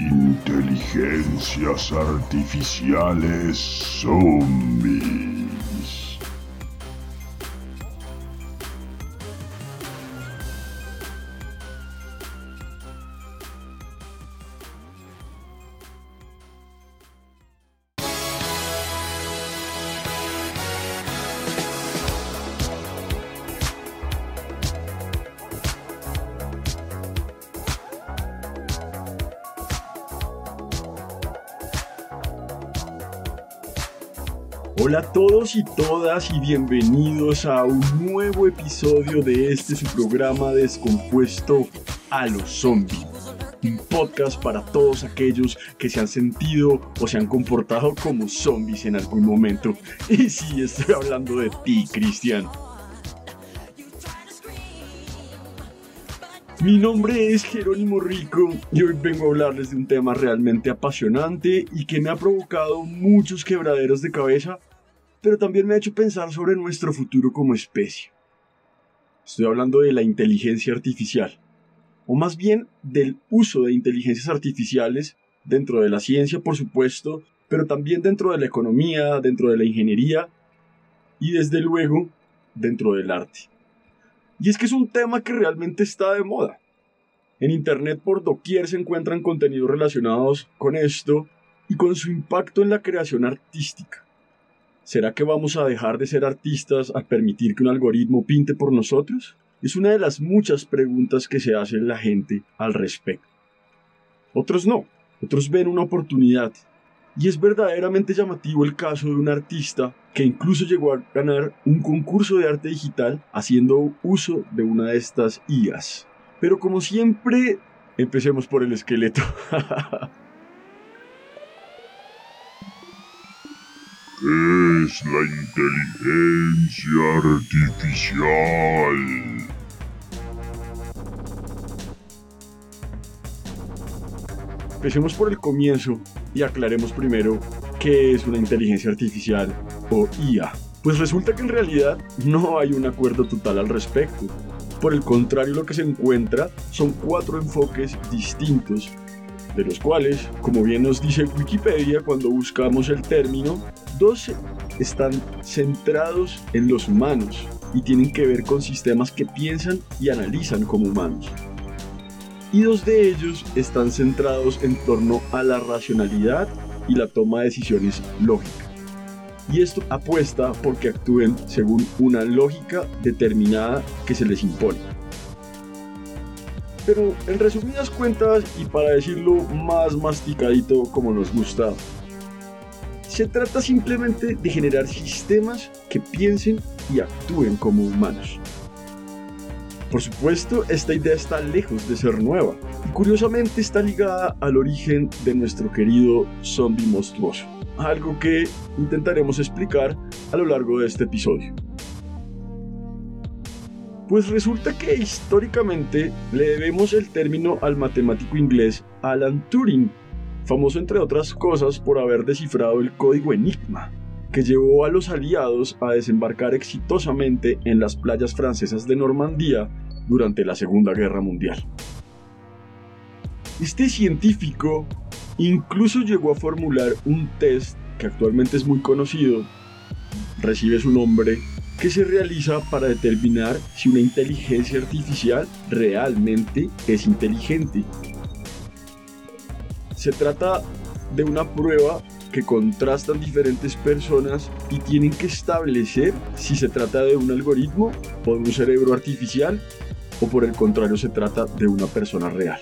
Inteligencias artificiales zombies. Todos y todas y bienvenidos a un nuevo episodio de este su programa descompuesto a los zombies. Un podcast para todos aquellos que se han sentido o se han comportado como zombies en algún momento. Y sí, estoy hablando de ti, Cristian. Mi nombre es Jerónimo Rico y hoy vengo a hablarles de un tema realmente apasionante y que me ha provocado muchos quebraderos de cabeza, pero también me ha hecho pensar sobre nuestro futuro como especie. Estoy hablando de la inteligencia artificial, o más bien del uso de inteligencias artificiales dentro de la ciencia, por supuesto, pero también dentro de la economía, dentro de la ingeniería y desde luego dentro del arte. Y es que es un tema que realmente está de moda. En Internet por doquier se encuentran contenidos relacionados con esto y con su impacto en la creación artística. ¿Será que vamos a dejar de ser artistas al permitir que un algoritmo pinte por nosotros? Es una de las muchas preguntas que se hace la gente al respecto. Otros no, otros ven una oportunidad. Y es verdaderamente llamativo el caso de un artista que incluso llegó a ganar un concurso de arte digital haciendo uso de una de estas IAs. Pero como siempre, empecemos por el esqueleto. es la inteligencia artificial? Empecemos por el comienzo y aclaremos primero qué es una inteligencia artificial o IA. Pues resulta que en realidad no hay un acuerdo total al respecto. Por el contrario, lo que se encuentra son cuatro enfoques distintos, de los cuales, como bien nos dice Wikipedia cuando buscamos el término, dos están centrados en los humanos y tienen que ver con sistemas que piensan y analizan como humanos y dos de ellos están centrados en torno a la racionalidad y la toma de decisiones lógica. Y esto apuesta porque actúen según una lógica determinada que se les impone. Pero en resumidas cuentas, y para decirlo más masticadito como nos gusta, se trata simplemente de generar sistemas que piensen y actúen como humanos. Por supuesto, esta idea está lejos de ser nueva y curiosamente está ligada al origen de nuestro querido zombie monstruoso, algo que intentaremos explicar a lo largo de este episodio. Pues resulta que históricamente le debemos el término al matemático inglés Alan Turing, famoso entre otras cosas por haber descifrado el código Enigma, que llevó a los aliados a desembarcar exitosamente en las playas francesas de Normandía durante la Segunda Guerra Mundial. Este científico incluso llegó a formular un test que actualmente es muy conocido, recibe su nombre que se realiza para determinar si una inteligencia artificial realmente es inteligente. Se trata de una prueba que contrastan diferentes personas y tienen que establecer si se trata de un algoritmo o de un cerebro artificial o por el contrario se trata de una persona real.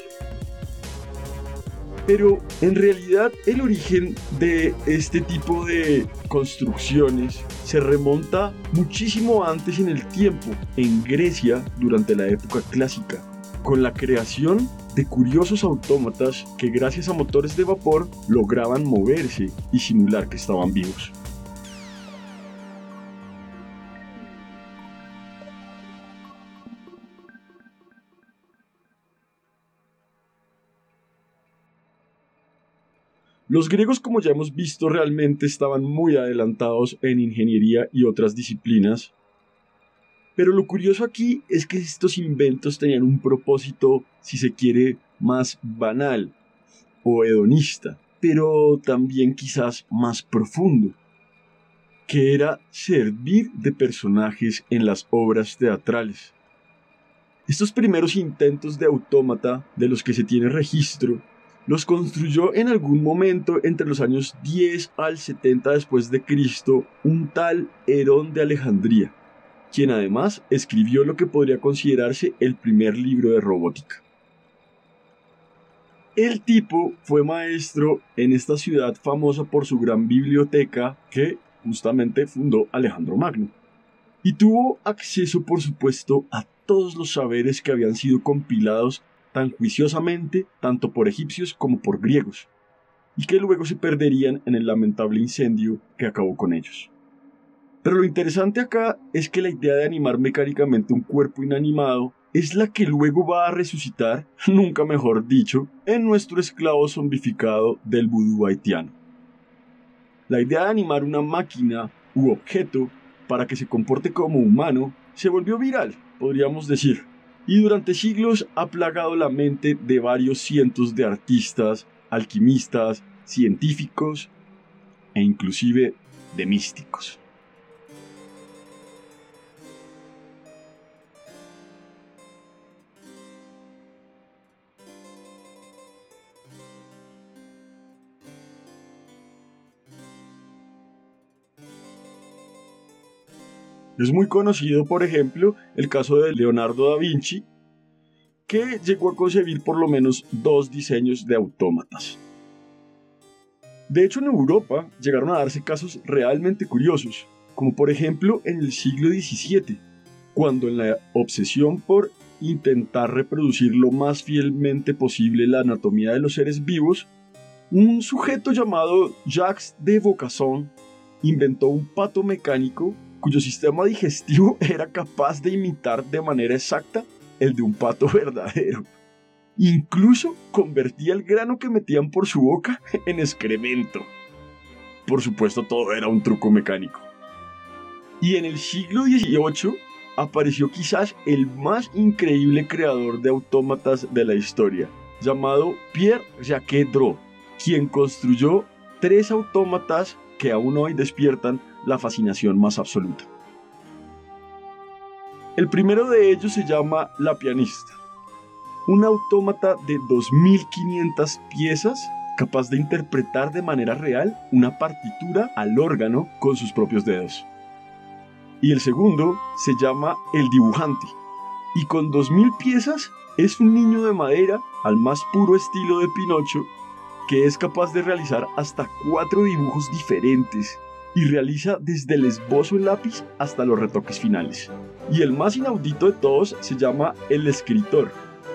Pero en realidad el origen de este tipo de construcciones se remonta muchísimo antes en el tiempo, en Grecia durante la época clásica, con la creación de curiosos autómatas que gracias a motores de vapor lograban moverse y simular que estaban vivos. Los griegos, como ya hemos visto, realmente estaban muy adelantados en ingeniería y otras disciplinas. Pero lo curioso aquí es que estos inventos tenían un propósito, si se quiere, más banal o hedonista, pero también quizás más profundo, que era servir de personajes en las obras teatrales. Estos primeros intentos de autómata de los que se tiene registro los construyó en algún momento entre los años 10 al 70 después de Cristo un tal Herón de Alejandría, quien además escribió lo que podría considerarse el primer libro de robótica. El tipo fue maestro en esta ciudad famosa por su gran biblioteca que justamente fundó Alejandro Magno. Y tuvo acceso, por supuesto, a todos los saberes que habían sido compilados tan juiciosamente tanto por egipcios como por griegos, y que luego se perderían en el lamentable incendio que acabó con ellos. Pero lo interesante acá es que la idea de animar mecánicamente un cuerpo inanimado es la que luego va a resucitar, nunca mejor dicho, en nuestro esclavo zombificado del vudú haitiano. La idea de animar una máquina u objeto para que se comporte como humano se volvió viral, podríamos decir, y durante siglos ha plagado la mente de varios cientos de artistas, alquimistas, científicos e inclusive de místicos. Es muy conocido, por ejemplo, el caso de Leonardo da Vinci, que llegó a concebir por lo menos dos diseños de autómatas. De hecho, en Europa llegaron a darse casos realmente curiosos, como por ejemplo en el siglo XVII, cuando en la obsesión por intentar reproducir lo más fielmente posible la anatomía de los seres vivos, un sujeto llamado Jacques de Vaucanson inventó un pato mecánico cuyo sistema digestivo era capaz de imitar de manera exacta el de un pato verdadero. Incluso convertía el grano que metían por su boca en excremento. Por supuesto, todo era un truco mecánico. Y en el siglo XVIII apareció quizás el más increíble creador de autómatas de la historia, llamado Pierre Jacques Dreux, quien construyó tres autómatas que aún hoy despiertan la fascinación más absoluta. El primero de ellos se llama La pianista, un autómata de 2.500 piezas capaz de interpretar de manera real una partitura al órgano con sus propios dedos. Y el segundo se llama El dibujante, y con 2.000 piezas es un niño de madera al más puro estilo de Pinocho que es capaz de realizar hasta cuatro dibujos diferentes y realiza desde el esbozo en lápiz hasta los retoques finales. Y el más inaudito de todos se llama El Escritor,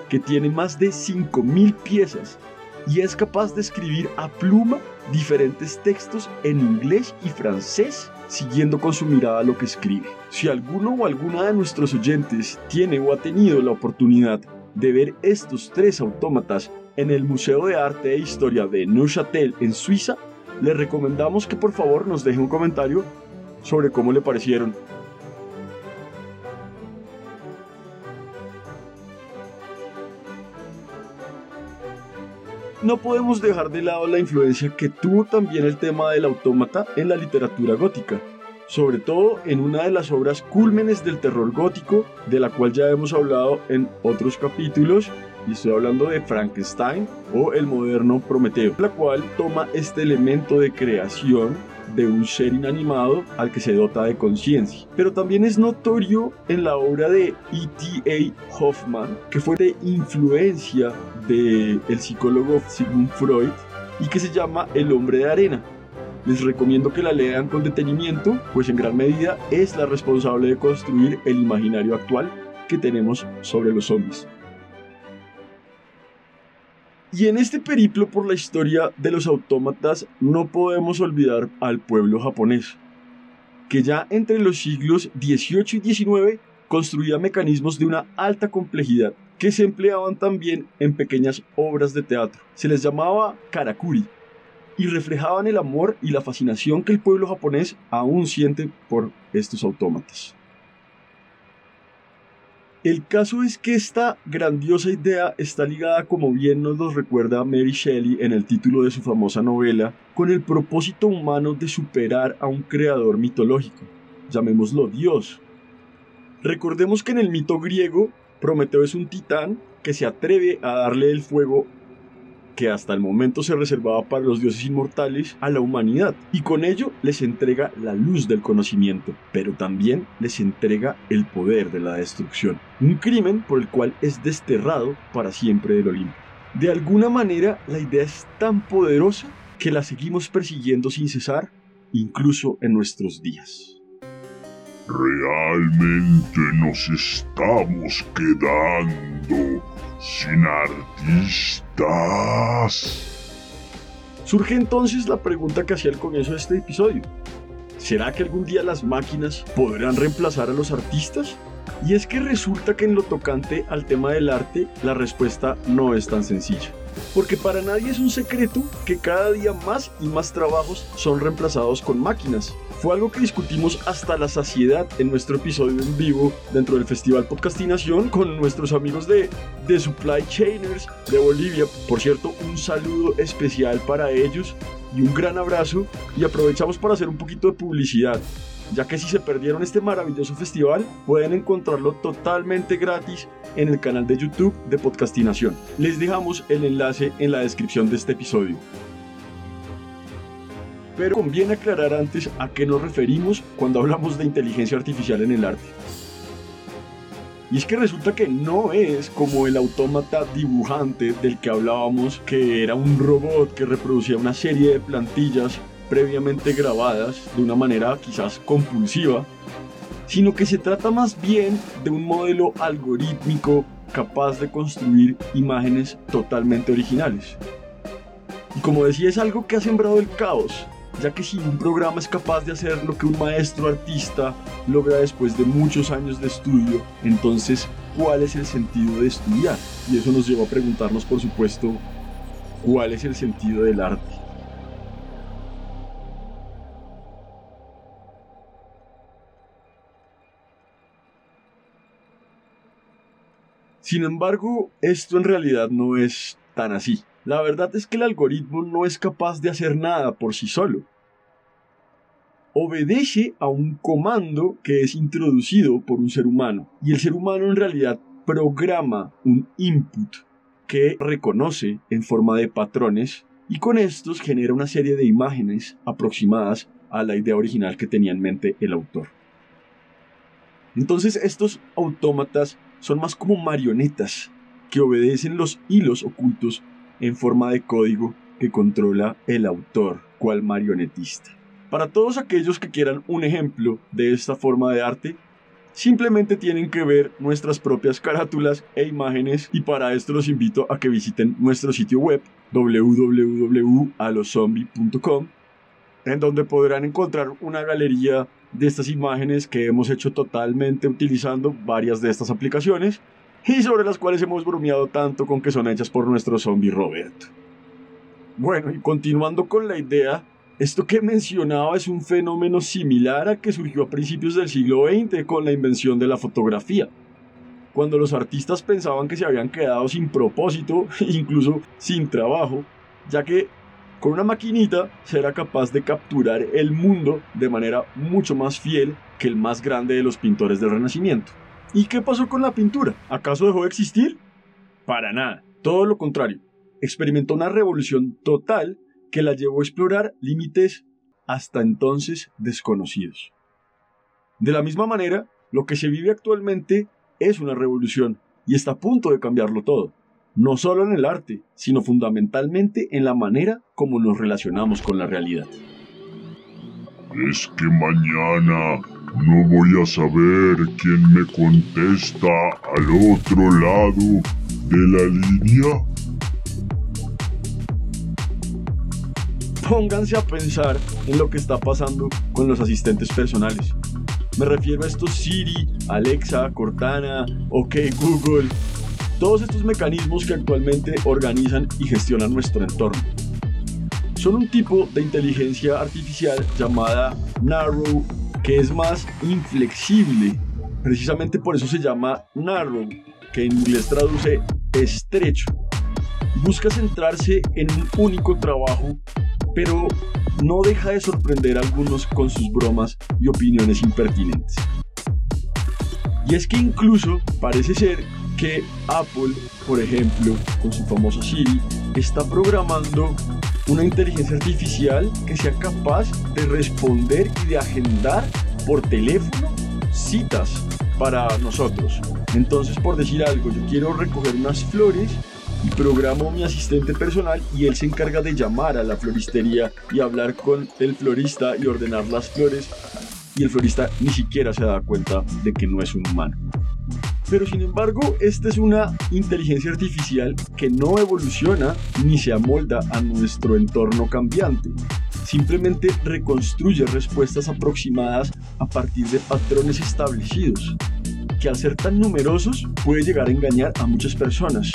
que tiene más de 5.000 piezas y es capaz de escribir a pluma diferentes textos en inglés y francés siguiendo con su mirada lo que escribe. Si alguno o alguna de nuestros oyentes tiene o ha tenido la oportunidad de ver estos tres autómatas en el Museo de Arte e Historia de Neuchâtel en Suiza, le recomendamos que por favor nos deje un comentario sobre cómo le parecieron. No podemos dejar de lado la influencia que tuvo también el tema del autómata en la literatura gótica, sobre todo en una de las obras cúlmenes del terror gótico, de la cual ya hemos hablado en otros capítulos, y estoy hablando de Frankenstein o el moderno Prometeo, la cual toma este elemento de creación de un ser inanimado al que se dota de conciencia. Pero también es notorio en la obra de E.T.A. Hoffman, que fue de influencia del el psicólogo Sigmund Freud y que se llama El hombre de arena. Les recomiendo que la lean con detenimiento, pues en gran medida es la responsable de construir el imaginario actual que tenemos sobre los zombies. Y en este periplo por la historia de los autómatas no podemos olvidar al pueblo japonés, que ya entre los siglos XVIII y XIX construía mecanismos de una alta complejidad que se empleaban también en pequeñas obras de teatro. Se les llamaba karakuri y reflejaban el amor y la fascinación que el pueblo japonés aún siente por estos autómatas. El caso es que esta grandiosa idea está ligada, como bien nos lo recuerda Mary Shelley en el título de su famosa novela, con el propósito humano de superar a un creador mitológico, llamémoslo Dios. Recordemos que en el mito griego, Prometeo es un titán que se atreve a darle el fuego que hasta el momento se reservaba para los dioses inmortales a la humanidad y con ello les entrega la luz del conocimiento, pero también les entrega el poder de la destrucción, un crimen por el cual es desterrado para siempre del Olimpo. De alguna manera la idea es tan poderosa que la seguimos persiguiendo sin cesar, incluso en nuestros días. Realmente nos estamos quedando sin artistas. Surge entonces la pregunta que hacía al comienzo de este episodio. ¿Será que algún día las máquinas podrán reemplazar a los artistas? Y es que resulta que en lo tocante al tema del arte, la respuesta no es tan sencilla. Porque para nadie es un secreto que cada día más y más trabajos son reemplazados con máquinas. Fue algo que discutimos hasta la saciedad en nuestro episodio en vivo dentro del Festival Podcastinación con nuestros amigos de, The Supply Chainers de Bolivia. Por cierto, un saludo especial para ellos y un gran abrazo. Y aprovechamos para hacer un poquito de publicidad ya que si se perdieron este maravilloso festival, pueden encontrarlo totalmente gratis en el canal de YouTube de Podcastinación. Les dejamos el enlace en la descripción de este episodio. Pero conviene aclarar antes a qué nos referimos cuando hablamos de inteligencia artificial en el arte. Y es que resulta que no es como el autómata dibujante del que hablábamos, que era un robot que reproducía una serie de plantillas previamente grabadas de una manera quizás compulsiva, sino que se trata más bien de un modelo algorítmico capaz de construir imágenes totalmente originales. Y como decía, es algo que ha sembrado el caos, ya que si un programa es capaz de hacer lo que un maestro artista logra después de muchos años de estudio, entonces, ¿cuál es el sentido de estudiar? Y eso nos lleva a preguntarnos, por supuesto, ¿cuál es el sentido del arte? Sin embargo, esto en realidad no es tan así. La verdad es que el algoritmo no es capaz de hacer nada por sí solo. Obedece a un comando que es introducido por un ser humano. Y el ser humano en realidad programa un input que reconoce en forma de patrones y con estos genera una serie de imágenes aproximadas a la idea original que tenía en mente el autor. Entonces estos autómatas son más como marionetas que obedecen los hilos ocultos en forma de código que controla el autor, cual marionetista. Para todos aquellos que quieran un ejemplo de esta forma de arte, simplemente tienen que ver nuestras propias carátulas e imágenes y para esto los invito a que visiten nuestro sitio web www.alozombie.com en donde podrán encontrar una galería de estas imágenes que hemos hecho totalmente utilizando varias de estas aplicaciones y sobre las cuales hemos bromeado tanto con que son hechas por nuestro zombie Roberto. Bueno, y continuando con la idea, esto que mencionaba es un fenómeno similar a que surgió a principios del siglo XX con la invención de la fotografía. Cuando los artistas pensaban que se habían quedado sin propósito, incluso sin trabajo, ya que Con una maquinita será capaz de capturar el mundo de manera mucho más fiel que el más grande de los pintores del Renacimiento. ¿Y qué pasó con la pintura? ¿Acaso dejó de existir? Para nada, todo lo contrario. Experimentó una revolución total que la llevó a explorar límites hasta entonces desconocidos. De la misma manera, lo que se vive actualmente es una revolución y está a punto de cambiarlo todo, no solo en el arte, sino fundamentalmente en la manera como nos relacionamos con la realidad. Es que mañana no voy a saber quién me contesta al otro lado de la línea. Pónganse a pensar en lo que está pasando con los asistentes personales. Me refiero a estos Siri, Alexa, Cortana, OK Google, todos estos mecanismos que actualmente organizan y gestionan nuestro entorno. Son un tipo de inteligencia artificial llamada Narrow que es más inflexible. Precisamente por eso se llama Narrow, que en inglés traduce estrecho. Busca centrarse en un único trabajo, pero no deja de sorprender a algunos con sus bromas y opiniones impertinentes. Y es que incluso parece ser que Apple, por ejemplo, con su famoso Siri, está programando una inteligencia artificial que sea capaz de responder y de agendar por teléfono citas para nosotros. Entonces, por decir algo, yo quiero recoger unas flores y programo mi asistente personal y él se encarga de llamar a la floristería y hablar con el florista y ordenar las flores y el florista ni siquiera se da cuenta de que no es un humano. Pero sin embargo, esta es una inteligencia artificial que no evoluciona ni se amolda a nuestro entorno cambiante. Simplemente reconstruye respuestas aproximadas a partir de patrones establecidos, que al ser tan numerosos puede llegar a engañar a muchas personas.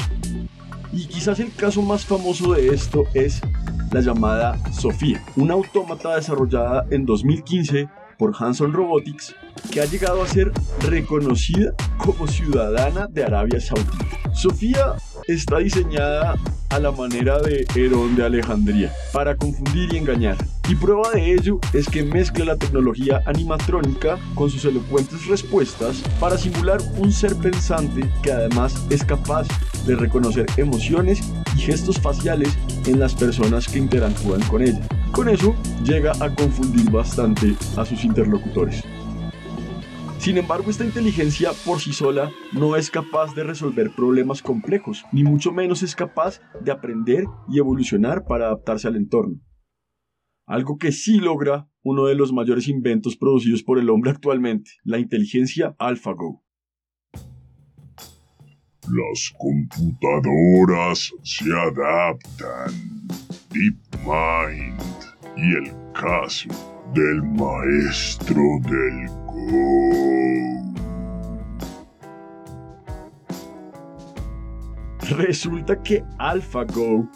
Y quizás el caso más famoso de esto es la llamada Sofía, una autómata desarrollada en 2015 por Hanson Robotics que ha llegado a ser reconocida como ciudadana de Arabia Saudita. Sofía está diseñada a la manera de Herón de Alejandría, para confundir y engañar. Y prueba de ello es que mezcla la tecnología animatrónica con sus elocuentes respuestas para simular un ser pensante que además es capaz de reconocer emociones y gestos faciales en las personas que interactúan con ella. Con eso llega a confundir bastante a sus interlocutores. Sin embargo, esta inteligencia por sí sola no es capaz de resolver problemas complejos, ni mucho menos es capaz de aprender y evolucionar para adaptarse al entorno. Algo que sí logra uno de los mayores inventos producidos por el hombre actualmente, la inteligencia AlphaGo. Las computadoras se adaptan. DeepMind y el caso del maestro del Resulta que AlphaGo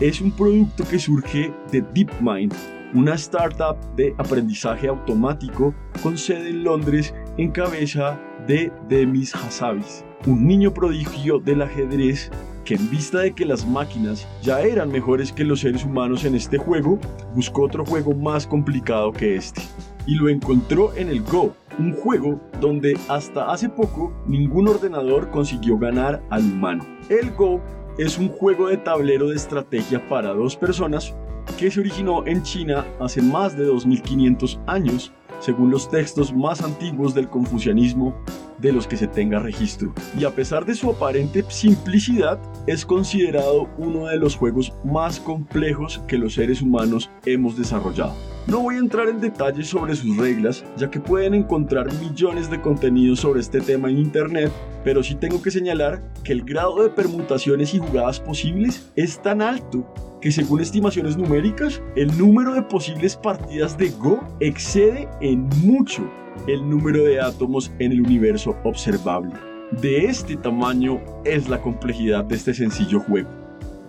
es un producto que surge de DeepMind, una startup de aprendizaje automático con sede en Londres en cabeza de Demis Hassabis, un niño prodigio del ajedrez que en vista de que las máquinas ya eran mejores que los seres humanos en este juego, buscó otro juego más complicado que este. Y lo encontró en el Go, un juego donde hasta hace poco ningún ordenador consiguió ganar al humano. El Go es un juego de tablero de estrategia para dos personas que se originó en China hace más de 2500 años, según los textos más antiguos del confucianismo de los que se tenga registro. Y a pesar de su aparente simplicidad, es considerado uno de los juegos más complejos que los seres humanos hemos desarrollado. No voy a entrar en detalles sobre sus reglas, ya que pueden encontrar millones de contenidos sobre este tema en internet, pero sí tengo que señalar que el grado de permutaciones y jugadas posibles es tan alto que según estimaciones numéricas, el número de posibles partidas de Go excede en mucho el número de átomos en el universo observable. De este tamaño es la complejidad de este sencillo juego.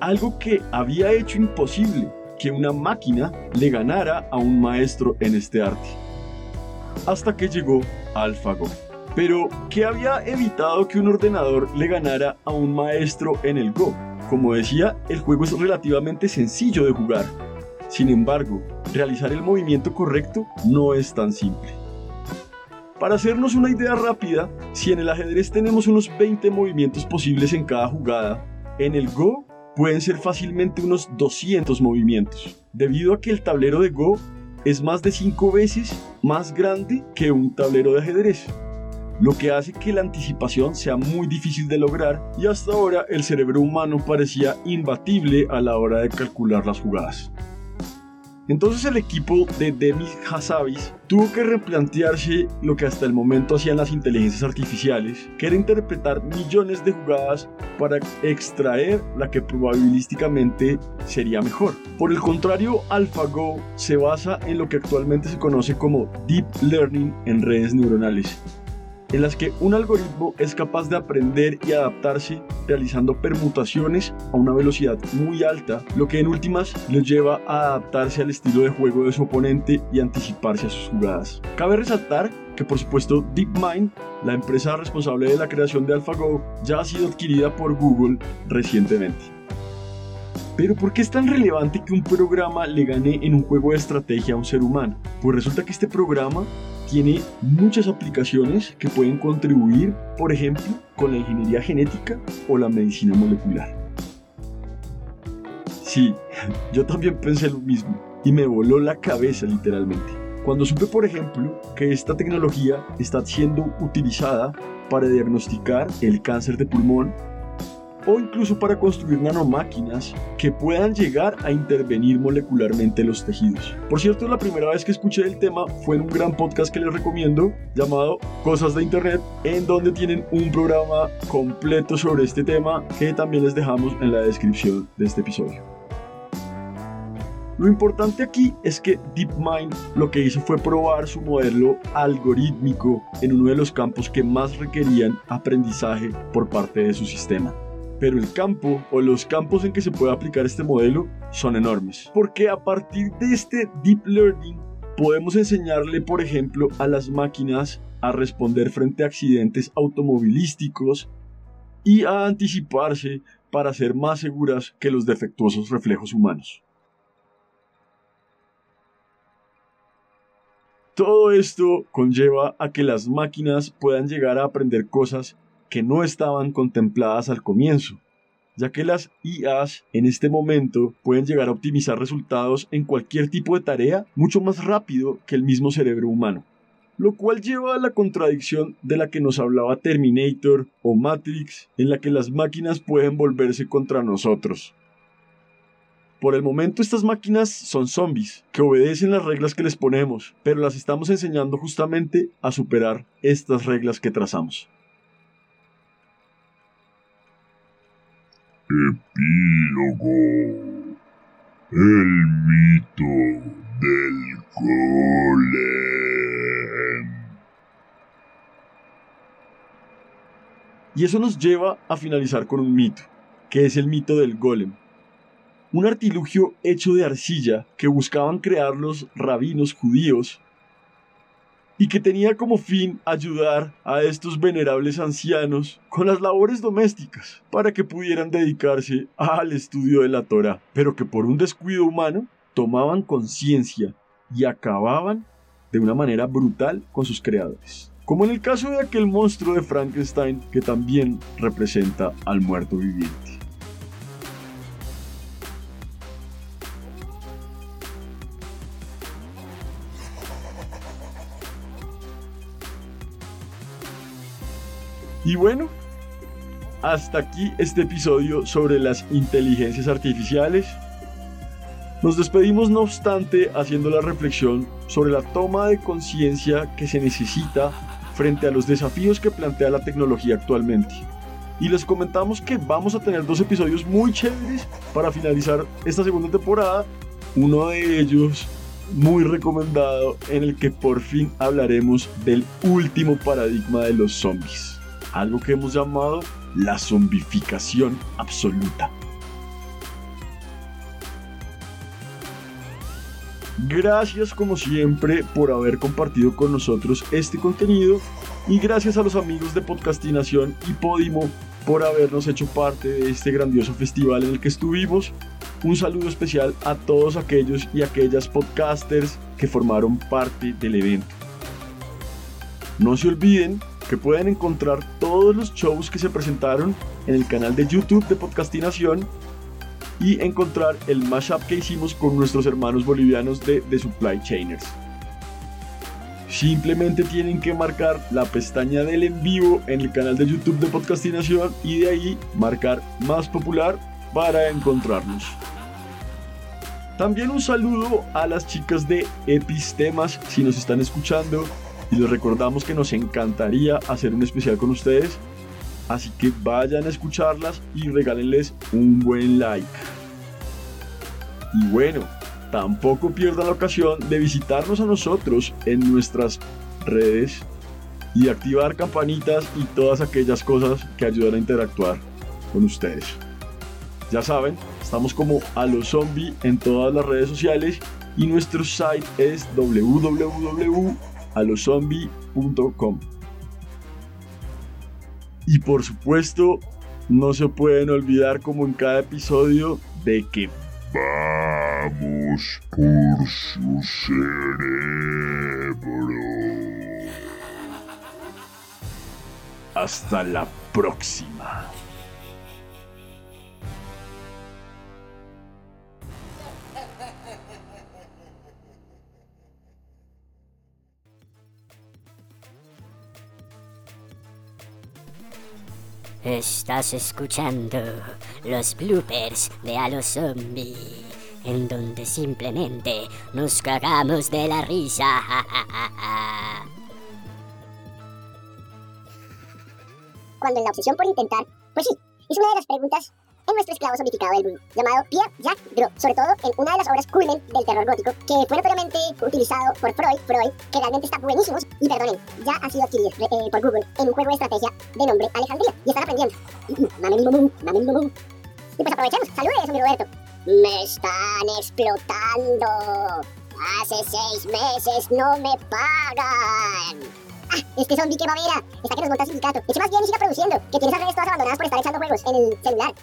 Algo que había hecho imposible que una máquina le ganara a un maestro en este arte. Hasta que llegó AlphaGo. Pero, ¿qué había evitado que un ordenador le ganara a un maestro en el Go? Como decía, el juego es relativamente sencillo de jugar, Sin embargo, realizar el movimiento correcto no es tan simple. Para hacernos una idea rápida, si en el ajedrez tenemos unos 20 movimientos posibles en cada jugada, en el Go pueden ser fácilmente unos 200 movimientos, debido a que el tablero de Go es más de 5 veces más grande que un tablero de ajedrez, lo que hace que la anticipación sea muy difícil de lograr y hasta ahora el cerebro humano parecía imbatible a la hora de calcular las jugadas. Entonces el equipo de Demis Hassabis tuvo que replantearse lo que hasta el momento hacían las inteligencias artificiales, que era interpretar millones de jugadas para extraer la que probabilísticamente sería mejor. Por el contrario, AlphaGo se basa en lo que actualmente se conoce como Deep Learning en redes neuronales, en las que un algoritmo es capaz de aprender y adaptarse realizando permutaciones a una velocidad muy alta, lo que en últimas le lleva a adaptarse al estilo de juego de su oponente y anticiparse a sus jugadas. Cabe resaltar que por supuesto DeepMind, la empresa responsable de la creación de AlphaGo, ya ha sido adquirida por Google recientemente. Pero ¿por qué es tan relevante que un programa le gane en un juego de estrategia a un ser humano? Pues resulta que este programa tiene muchas aplicaciones que pueden contribuir, por ejemplo, con la ingeniería genética o la medicina molecular. Sí, yo también pensé lo mismo y me voló la cabeza literalmente. Cuando supe, por ejemplo, que esta tecnología está siendo utilizada para diagnosticar el cáncer de pulmón o incluso para construir nanomáquinas que puedan llegar a intervenir molecularmente los tejidos. Por cierto, la primera vez que escuché el tema fue en un gran podcast que les recomiendo llamado Cosas de Internet, en donde tienen un programa completo sobre este tema que también les dejamos en la descripción de este episodio. Lo importante aquí es que DeepMind lo que hizo fue probar su modelo algorítmico en uno de los campos que más requerían aprendizaje por parte de su sistema pero el campo o los campos en que se puede aplicar este modelo son enormes. Porque a partir de este deep learning podemos enseñarle, por ejemplo, a las máquinas a responder frente a accidentes automovilísticos y a anticiparse para ser más seguras que los defectuosos reflejos humanos. Todo esto conlleva a que las máquinas puedan llegar a aprender cosas que no estaban contempladas al comienzo, ya que las IAs en este momento pueden llegar a optimizar resultados en cualquier tipo de tarea mucho más rápido que el mismo cerebro humano. Lo cual lleva a la contradicción de la que nos hablaba Terminator o Matrix, en la que las máquinas pueden volverse contra nosotros. Por el momento estas máquinas son zombies, que obedecen las reglas que les ponemos, pero las estamos enseñando justamente a superar estas reglas que trazamos. Epílogo. El mito del golem. Y eso nos lleva a finalizar con un mito, que es el mito del golem. Un artilugio hecho de arcilla que buscaban crear los rabinos judíos y que tenía como fin ayudar a estos venerables ancianos con las labores domésticas para que pudieran dedicarse al estudio de la Torah, pero que por un descuido humano tomaban conciencia y acababan de una manera brutal con sus creadores. Como en el caso de aquel monstruo de Frankenstein que también representa al muerto viviente. Y bueno, hasta aquí este episodio sobre las inteligencias artificiales. Nos despedimos no obstante haciendo la reflexión sobre la toma de conciencia que se necesita frente a los desafíos que plantea la tecnología actualmente. Y les comentamos que vamos a tener dos episodios muy chéveres para finalizar esta segunda temporada. Uno de ellos muy recomendado en el que por fin hablaremos del último paradigma de los zombies algo que hemos llamado la zombificación absoluta. Gracias como siempre por haber compartido con nosotros este contenido y gracias a los amigos de Podcastinación y Podimo por habernos hecho parte de este grandioso festival en el que estuvimos. un saludo especial a todos aquellos y aquellas podcasters que formaron parte del evento. No se olviden que pueden encontrar todos los shows que se presentaron en el canal de YouTube de Podcastinación y encontrar el mashup que hicimos con nuestros hermanos bolivianos de The Supply Chainers. Simplemente tienen que marcar la pestaña del en vivo en el canal de YouTube de Podcastinación y de ahí marcar más popular para encontrarnos. También un saludo a las chicas de Epistemas si nos están escuchando y les recordamos que nos encantaría hacer un especial con ustedes. Así que vayan a escucharlas y regálenles un buen like. Y bueno, tampoco pierdan la ocasión de visitarnos a nosotros en nuestras redes y activar campanitas y todas aquellas cosas que ayudan a interactuar con ustedes. Ya saben, estamos como a los zombie en todas las redes sociales y nuestro site es www alozombie.com. Y por supuesto, no se pueden olvidar como en cada episodio de que vamos por su cerebro. Hasta la próxima. Estás escuchando los bloopers de Halo Zombie, en donde simplemente nos cagamos de la risa. Cuando en la obsesión por intentar, pues sí, es una de las preguntas en nuestro esclavo zombificado del mundo, llamado Pierre Jacques Gros, sobre todo en una de las obras culmen del terror gótico, que fue notoriamente utilizado por Freud, Freud, que realmente está buenísimo, y perdonen, ya ha sido adquirido eh, por Google en un juego de estrategia de nombre Alejandría, y están aprendiendo. Y pues aprovechemos, saludos, mi Roberto. Me están explotando. Hace seis meses no me pagan. Ah, este zombie que babera. Está que nos monta sindicato. Eche más bien y siga produciendo. Que tienes las redes todas abandonadas por estar echando juegos en el celular.